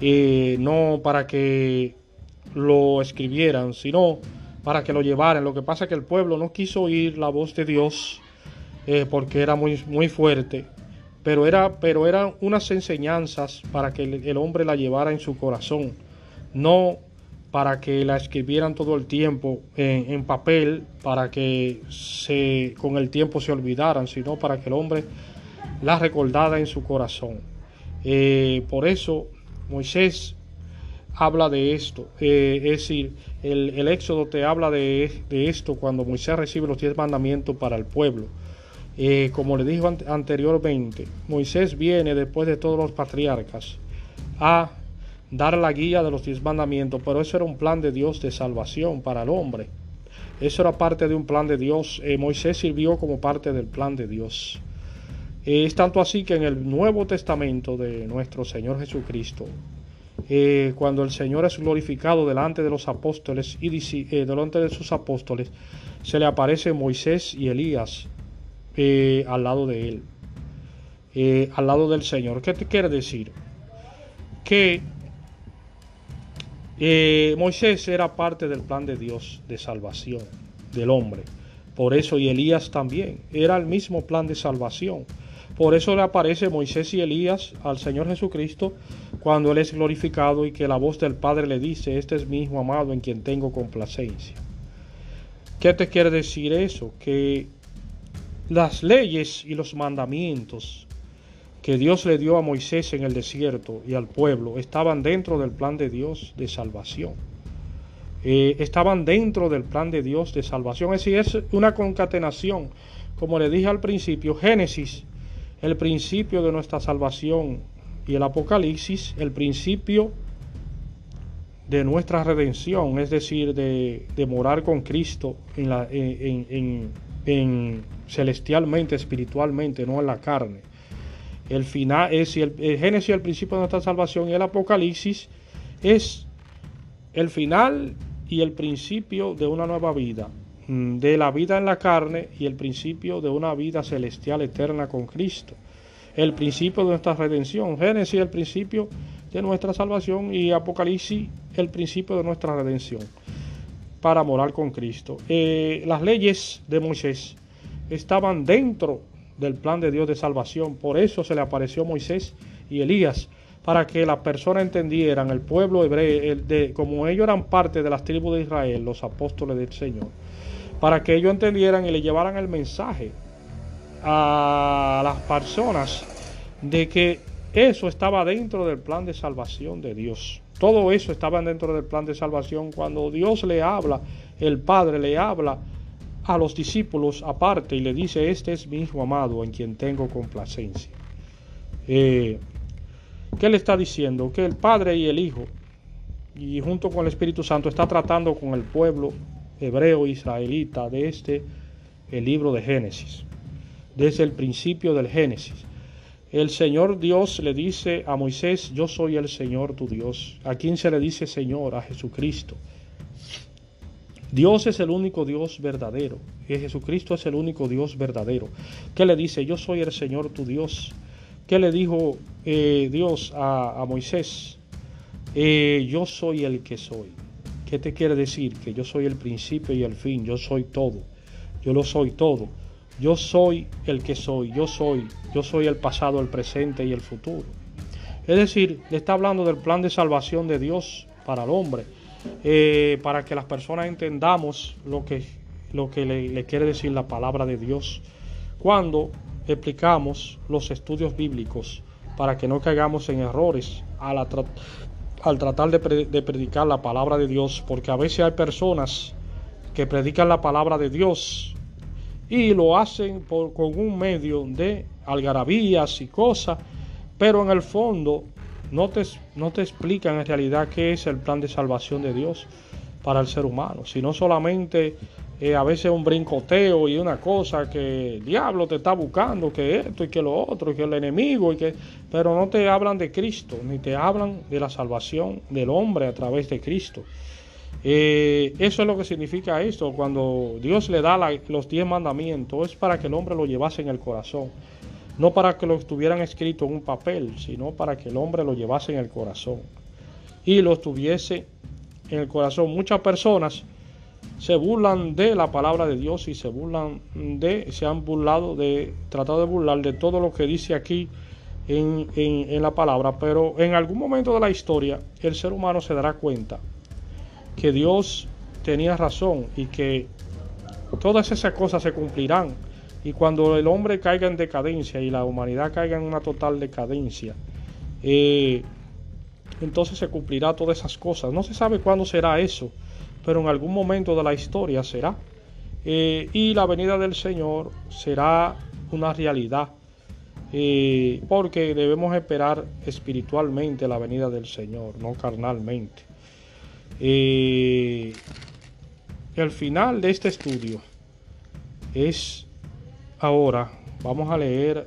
Y no para que lo escribieran, sino para que lo llevaran. Lo que pasa es que el pueblo no quiso oír la voz de Dios eh, porque era muy, muy fuerte. Pero, era, pero eran unas enseñanzas para que el, el hombre la llevara en su corazón. No para que la escribieran todo el tiempo en, papel, para que se, con el tiempo se olvidaran, sino para que el hombre la recordara en su corazón. Eh, por eso Moisés habla de esto, eh, es decir, el, Éxodo te habla de, esto cuando Moisés recibe los diez mandamientos para el pueblo. Eh, como le dijo anteriormente, Moisés viene después de todos los patriarcas a dar la guía de los diez mandamientos, pero eso era un plan de Dios de salvación para el hombre. Eso era parte de un plan de Dios. Eh, Moisés sirvió como parte del plan de Dios. es tanto así que en el Nuevo Testamento de nuestro Señor Jesucristo, eh, cuando el Señor es glorificado delante de los apóstoles y eh, delante de sus apóstoles, se le aparece Moisés y Elías al lado de él, al lado del Señor. ¿Qué te quiere decir? Que eh, Moisés era parte del plan de Dios de salvación. del hombre. Por eso y Elías también. Era el mismo plan de salvación. Por eso le aparece Moisés y Elías al Señor Jesucristo cuando Él es glorificado y que la voz del Padre le dice, este es mi Hijo amado en quien tengo complacencia. ¿Qué te quiere decir eso? Que las leyes y los mandamientos que Dios le dio a Moisés en el desierto y al pueblo estaban dentro del plan de Dios de salvación. Eh, estaban dentro del plan de Dios de salvación. Es decir, es una concatenación. Como le dije al principio, Génesis, el principio de nuestra salvación y el Apocalipsis, el principio de nuestra redención, es decir, de, morar con Cristo en celestialmente, espiritualmente, no en la carne. El final es el, el Génesis, el principio de nuestra salvación, y el Apocalipsis es el final y el principio de una nueva vida, mm, de la vida en la carne y el principio de una vida celestial eterna con Cristo. El principio de nuestra redención. Génesis el principio de nuestra salvación y Apocalipsis el principio de nuestra redención para morar con Cristo. Eh, las leyes de Moisés estaban dentro del plan de Dios de salvación, por eso se le apareció Moisés y Elías, para que las personas entendieran, el pueblo hebreo, de, como ellos eran parte de las tribus de Israel, los apóstoles del Señor, para que ellos entendieran y le llevaran el mensaje a las personas de que eso estaba dentro del plan de salvación de Dios. Todo eso estaba dentro del plan de salvación cuando Dios le habla, el Padre le habla a los discípulos aparte y le dice, este es mi Hijo amado en quien tengo complacencia. Eh, ¿Qué le está diciendo? Que el Padre y el Hijo, y junto con el Espíritu Santo, está tratando con el pueblo hebreo israelita de este, el libro de Génesis, desde el principio del Génesis el Señor Dios le dice a Moisés, yo soy el Señor tu Dios. ¿A quién se le dice Señor? A Jesucristo. Dios es el único Dios verdadero. Y Jesucristo es el único Dios verdadero. ¿Qué le dice? Yo soy el Señor tu Dios. ¿Qué le dijo eh, Dios a, Moisés? Eh, yo soy el que soy. ¿Qué te quiere decir? Que yo soy el principio y el fin. Yo soy todo. Yo lo soy todo. Yo soy el que soy, yo soy, yo soy el pasado, el presente y el futuro. Es decir, le está hablando del plan de salvación de Dios para el hombre, eh, para que las personas entendamos lo que, lo que le, quiere decir la palabra de Dios. Cuando explicamos los estudios bíblicos, para que no caigamos en errores al, tratar de, de predicar la palabra de Dios, porque a veces hay personas que predican la palabra de Dios y lo hacen por, con un medio de algarabías y cosas, pero en el fondo no te, no te explican en realidad qué es el plan de salvación de Dios para el ser humano, sino solamente eh, a veces un brincoteo y una cosa que el diablo te está buscando, que esto y que lo otro, y que el enemigo, y que, pero no te hablan de Cristo, ni te hablan de la salvación del hombre a través de Cristo. Eh, eso es lo que significa esto. Cuando Dios le da los diez mandamientos, es para que el hombre lo llevase en el corazón. No para que lo estuvieran escrito en un papel, sino para que el hombre lo llevase en el corazón. Y lo estuviese en el corazón. Muchas personas se burlan de la palabra de Dios y se burlan de, se han burlado de, tratado de burlar de todo lo que dice aquí en, en la palabra. Pero en algún momento de la historia, el ser humano se dará cuenta que Dios tenía razón y que todas esas cosas se cumplirán. Y cuando el hombre caiga en decadencia y la humanidad caiga en una total decadencia, eh, entonces se cumplirá todas esas cosas. No se sabe cuándo será eso, pero en algún momento de la historia será. Eh, y la venida del Señor será una realidad, eh, porque debemos esperar espiritualmente la venida del Señor, no carnalmente. Eh, el final de este estudio es ahora, vamos a leer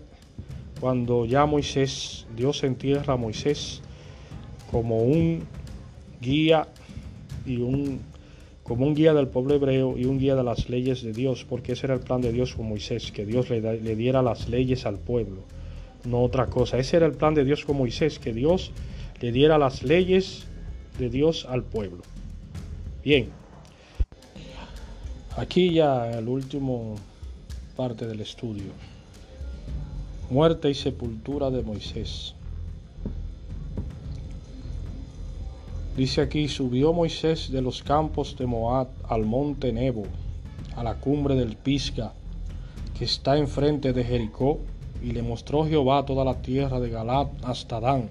cuando ya Moisés, Dios entierra a Moisés como un guía y un como un guía del pueblo hebreo y un guía de las leyes de Dios, porque ese era el plan de Dios con Moisés, que Dios le, le diera las leyes al pueblo, no otra cosa. Ese era el plan de Dios con Moisés, que Dios le diera las leyes de Dios al pueblo. Bien. Aquí ya el último parte del estudio. Muerte y sepultura de Moisés. Dice aquí, subió Moisés de los campos de Moab al monte Nebo, a la cumbre del Pisga, que está enfrente de Jericó, y le mostró Jehová toda la tierra de Galat hasta Dan,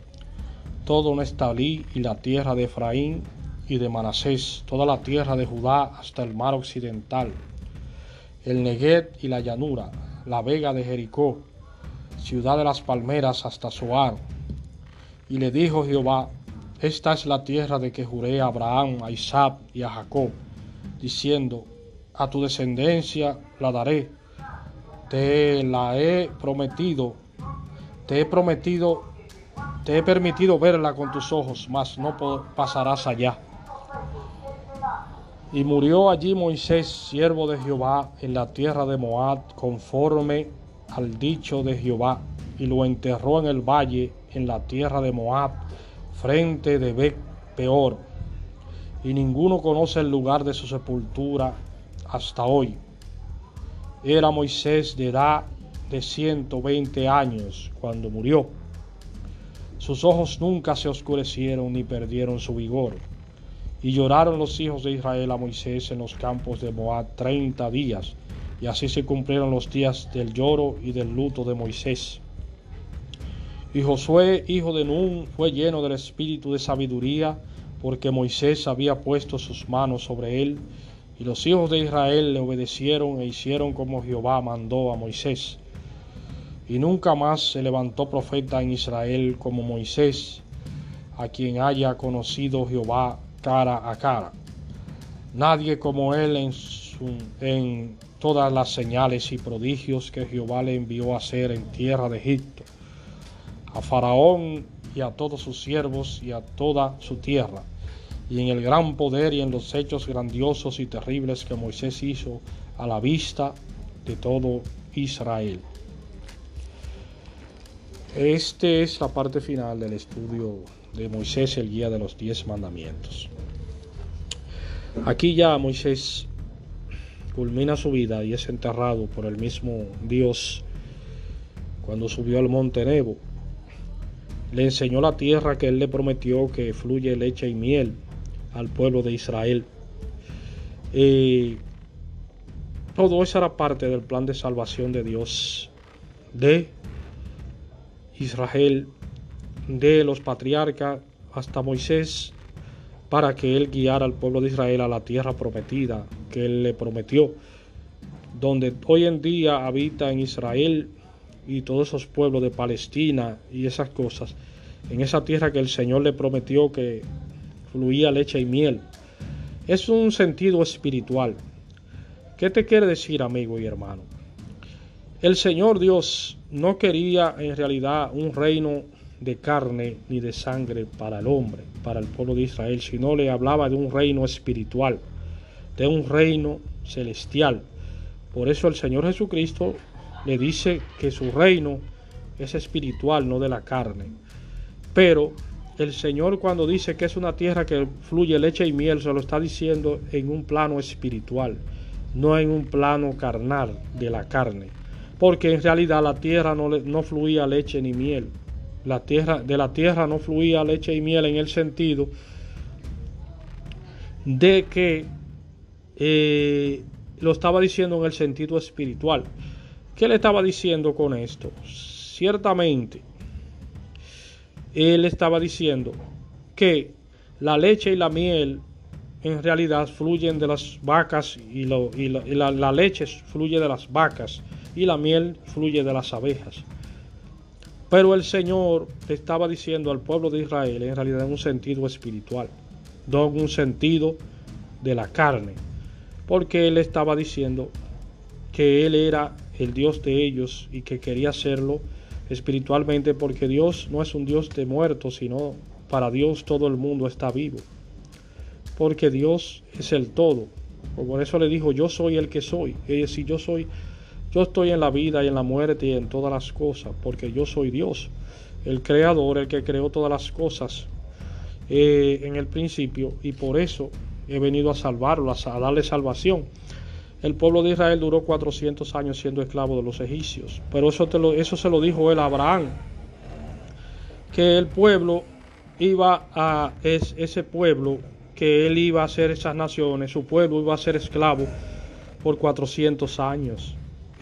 todo Nestalí y la tierra de Efraín y de Manasés, toda la tierra de Judá hasta el mar occidental el Neguet y la llanura, la vega de Jericó, ciudad de las palmeras hasta Soar. Y le dijo Jehová, esta es la tierra de que juré a Abraham, a Isaac y a Jacob, diciendo, a tu descendencia la daré, te la he prometido, te he prometido, te he permitido verla con tus ojos, mas no pasarás allá. Y murió allí Moisés, siervo de Jehová, en la tierra de Moab, conforme al dicho de Jehová, y lo enterró en el valle, en la tierra de Moab, frente de Bet Peor. Y ninguno conoce el lugar de su sepultura hasta hoy. Era Moisés de edad de 120 años cuando murió. Sus ojos nunca se oscurecieron ni perdieron su vigor y lloraron los hijos de Israel a Moisés en los campos de Moab treinta días, y así se cumplieron los días del lloro y del luto de Moisés. Y Josué, hijo de Nun, fue lleno del espíritu de sabiduría, porque Moisés había puesto sus manos sobre él, y los hijos de Israel le obedecieron e hicieron como Jehová mandó a Moisés. Y nunca más se levantó profeta en Israel como Moisés, a quien haya conocido Jehová cara a cara. Nadie como él en, todas las señales y prodigios que Jehová le envió a hacer en tierra de Egipto, a Faraón y a todos sus siervos y a toda su tierra, y en el gran poder y en los hechos grandiosos y terribles que Moisés hizo a la vista de todo Israel. Esta es la parte final del estudio de Moisés, el guía de los diez mandamientos. Aquí ya Moisés culmina su vida y es enterrado por el mismo Dios cuando subió al monte Nebo. Le enseñó la tierra que él le prometió que fluye leche y miel al pueblo de Israel. Y todo eso era parte del plan de salvación de Dios, de Israel, de los patriarcas hasta Moisés para que él guiara al pueblo de Israel a la tierra prometida que él le prometió, donde hoy en día habita en Israel y todos esos pueblos de Palestina y esas cosas, en esa tierra que el Señor le prometió que fluía leche y miel. Es un sentido espiritual. ¿Qué te quiere decir, amigo y hermano? El Señor Dios no quería en realidad un reino de carne ni de sangre para el hombre, para el pueblo de Israel, sino le hablaba de un reino espiritual, de un reino celestial. Por eso el Señor Jesucristo le dice que su reino es espiritual, no de la carne. Pero el Señor cuando dice que es una tierra que fluye leche y miel, se lo está diciendo en un plano espiritual, no en un plano carnal de la carne. Porque en realidad la tierra no, no fluía leche ni miel, la tierra, de la tierra no fluía leche y miel en el sentido de que eh, lo estaba diciendo en el sentido espiritual. ¿Qué le estaba diciendo con esto? Ciertamente, él estaba diciendo que la leche y la miel en realidad fluyen de las vacas y, la, la leche fluye de las vacas y la miel fluye de las abejas. Pero el Señor estaba diciendo al pueblo de Israel en realidad en un sentido espiritual, no en un sentido de la carne, porque Él estaba diciendo que Él era el Dios de ellos y que quería serlo espiritualmente porque Dios no es un Dios de muertos, sino para Dios todo el mundo está vivo, porque Dios es el todo. Por eso le dijo, yo soy el que soy. Es decir, yo soy yo estoy en la vida y en la muerte y en todas las cosas, porque yo soy Dios, el creador, el que creó todas las cosas eh, en el principio, y por eso he venido a salvarlo, a darle salvación. el pueblo de Israel duró 400 años siendo esclavo de los egipcios. Pero eso, te lo, eso se lo dijo él a Abraham, que el pueblo iba a, es, ese pueblo que él iba a hacer esas naciones, su pueblo iba a ser esclavo por 400 años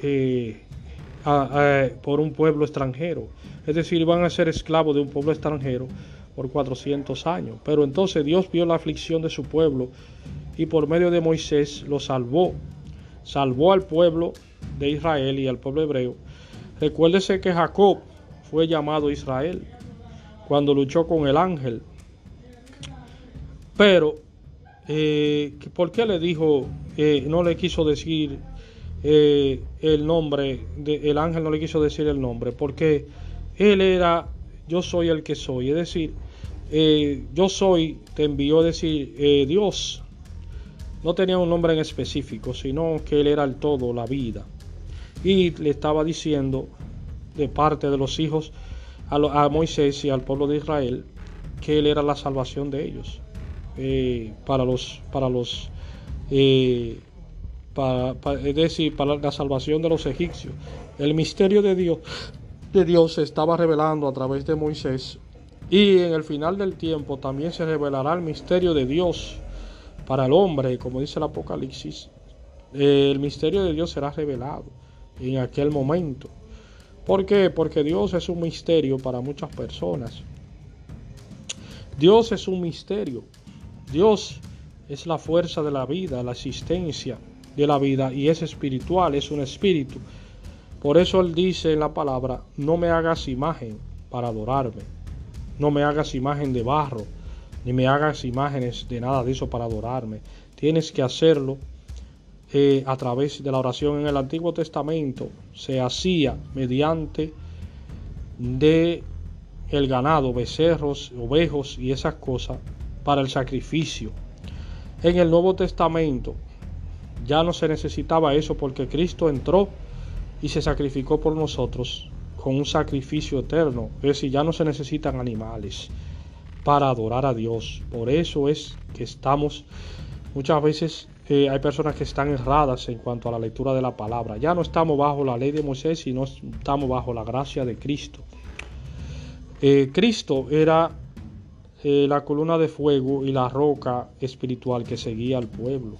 eh, por un pueblo extranjero. Es decir, iban a ser esclavos de un pueblo extranjero por 400 años. Pero entonces Dios vio la aflicción de su pueblo y por medio de Moisés lo salvó. Salvó al pueblo de Israel y al pueblo hebreo. Recuérdese que Jacob fue llamado Israel cuando luchó con el ángel. Pero, eh, ¿por qué le dijo, eh, no le quiso decir eh, el nombre, de, el ángel no le quiso decir el nombre? Porque él era, yo soy el que soy. Es decir, yo soy, te envió a decir, Dios no tenía un nombre en específico, sino que él era el todo, la vida. Y le estaba diciendo de parte de los hijos a, Moisés y al pueblo de Israel que él era la salvación de ellos. Eh, para los, para los, para, es decir, para la salvación de los egipcios. El misterio de Dios, de Dios se estaba revelando a través de Moisés y en el final del tiempo también se revelará el misterio de Dios para el hombre, como dice el Apocalipsis, eh, el misterio de Dios será revelado en aquel momento. ¿Por qué? Porque Dios es un misterio para muchas personas. Dios es un misterio. Dios es la fuerza de la vida, la existencia de la vida y es espiritual, es un espíritu. Por eso Él dice en la palabra, no me hagas imagen para adorarme, no me hagas imagen de barro, ni me hagas imágenes de nada de eso para adorarme. Tienes que hacerlo eh, a través de la oración. En el Antiguo Testamento se hacía mediante de el ganado, becerros, ovejos y esas cosas para el sacrificio. En el Nuevo Testamento ya no se necesitaba eso porque Cristo entró y se sacrificó por nosotros con un sacrificio eterno. Es decir, ya no se necesitan animales para adorar a Dios. Por eso es que estamos, muchas veces eh, hay personas que están erradas en cuanto a la lectura de la palabra. Ya no estamos bajo la ley de Moisés, sino estamos bajo la gracia de Cristo. Eh, Cristo era eh, la columna de fuego y la roca espiritual que seguía al pueblo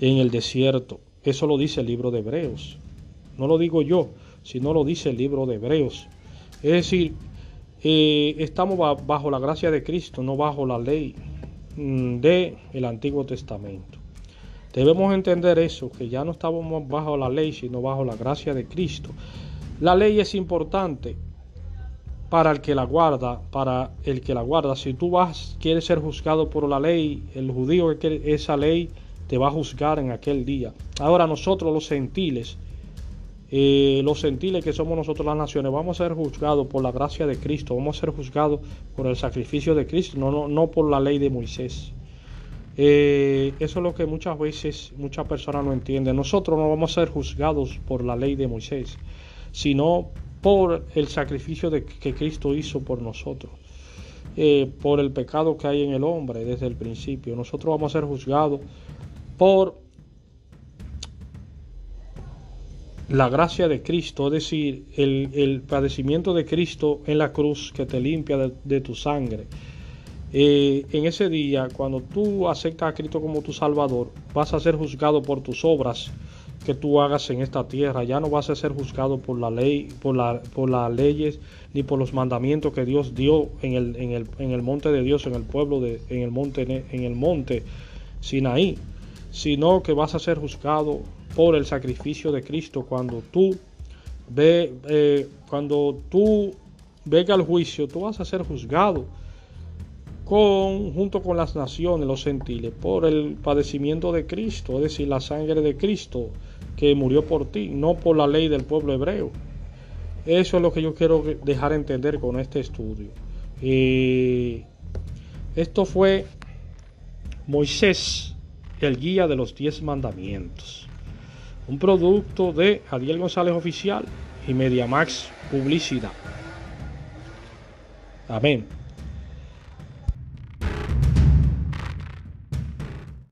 en el desierto. Eso lo dice el libro de Hebreos. No lo digo yo, sino lo dice el libro de Hebreos. Es decir, eh, estamos bajo la gracia de Cristo, no bajo la ley mm, del el Antiguo Testamento. Debemos entender eso, que ya no estamos bajo la ley, sino bajo la gracia de Cristo. La ley es importante para el que la guarda, para el que la guarda. Si tú vas, quieres ser juzgado por la ley, el judío que esa ley te va a juzgar en aquel día. Ahora nosotros los gentiles, eh, los gentiles que somos nosotros las naciones, vamos a ser juzgados por la gracia de Cristo, vamos a ser juzgados por el sacrificio de Cristo, no, no, no por la ley de Moisés. Eh, eso es lo que muchas veces muchas personas no entienden. Nosotros no vamos a ser juzgados por la ley de Moisés, sino por el sacrificio de, que Cristo hizo por nosotros, eh, por el pecado que hay en el hombre desde el principio. Nosotros vamos a ser juzgados por la gracia de Cristo, es decir, el, padecimiento de Cristo en la cruz que te limpia de, tu sangre. Eh, en ese día, cuando tú aceptas a Cristo como tu Salvador, vas a ser juzgado por tus obras que tú hagas en esta tierra. Ya no vas a ser juzgado por la ley, por, la, por las leyes, ni por los mandamientos que Dios dio en el, en el, en el monte de Dios, en el pueblo de, en el monte, en el monte Sinaí, sino que vas a ser juzgado por el sacrificio de Cristo cuando tú ve, eh, cuando tú venga al juicio, tú vas a ser juzgado con, junto con las naciones, los gentiles, por el padecimiento de Cristo, es decir, la sangre de Cristo que murió por ti, no por la ley del pueblo hebreo. Eso es lo que yo quiero dejar entender con este estudio. y esto fue Moisés, el guía de los diez mandamientos un producto de Adiel González Oficial y Mediamax Publicidad. Amén.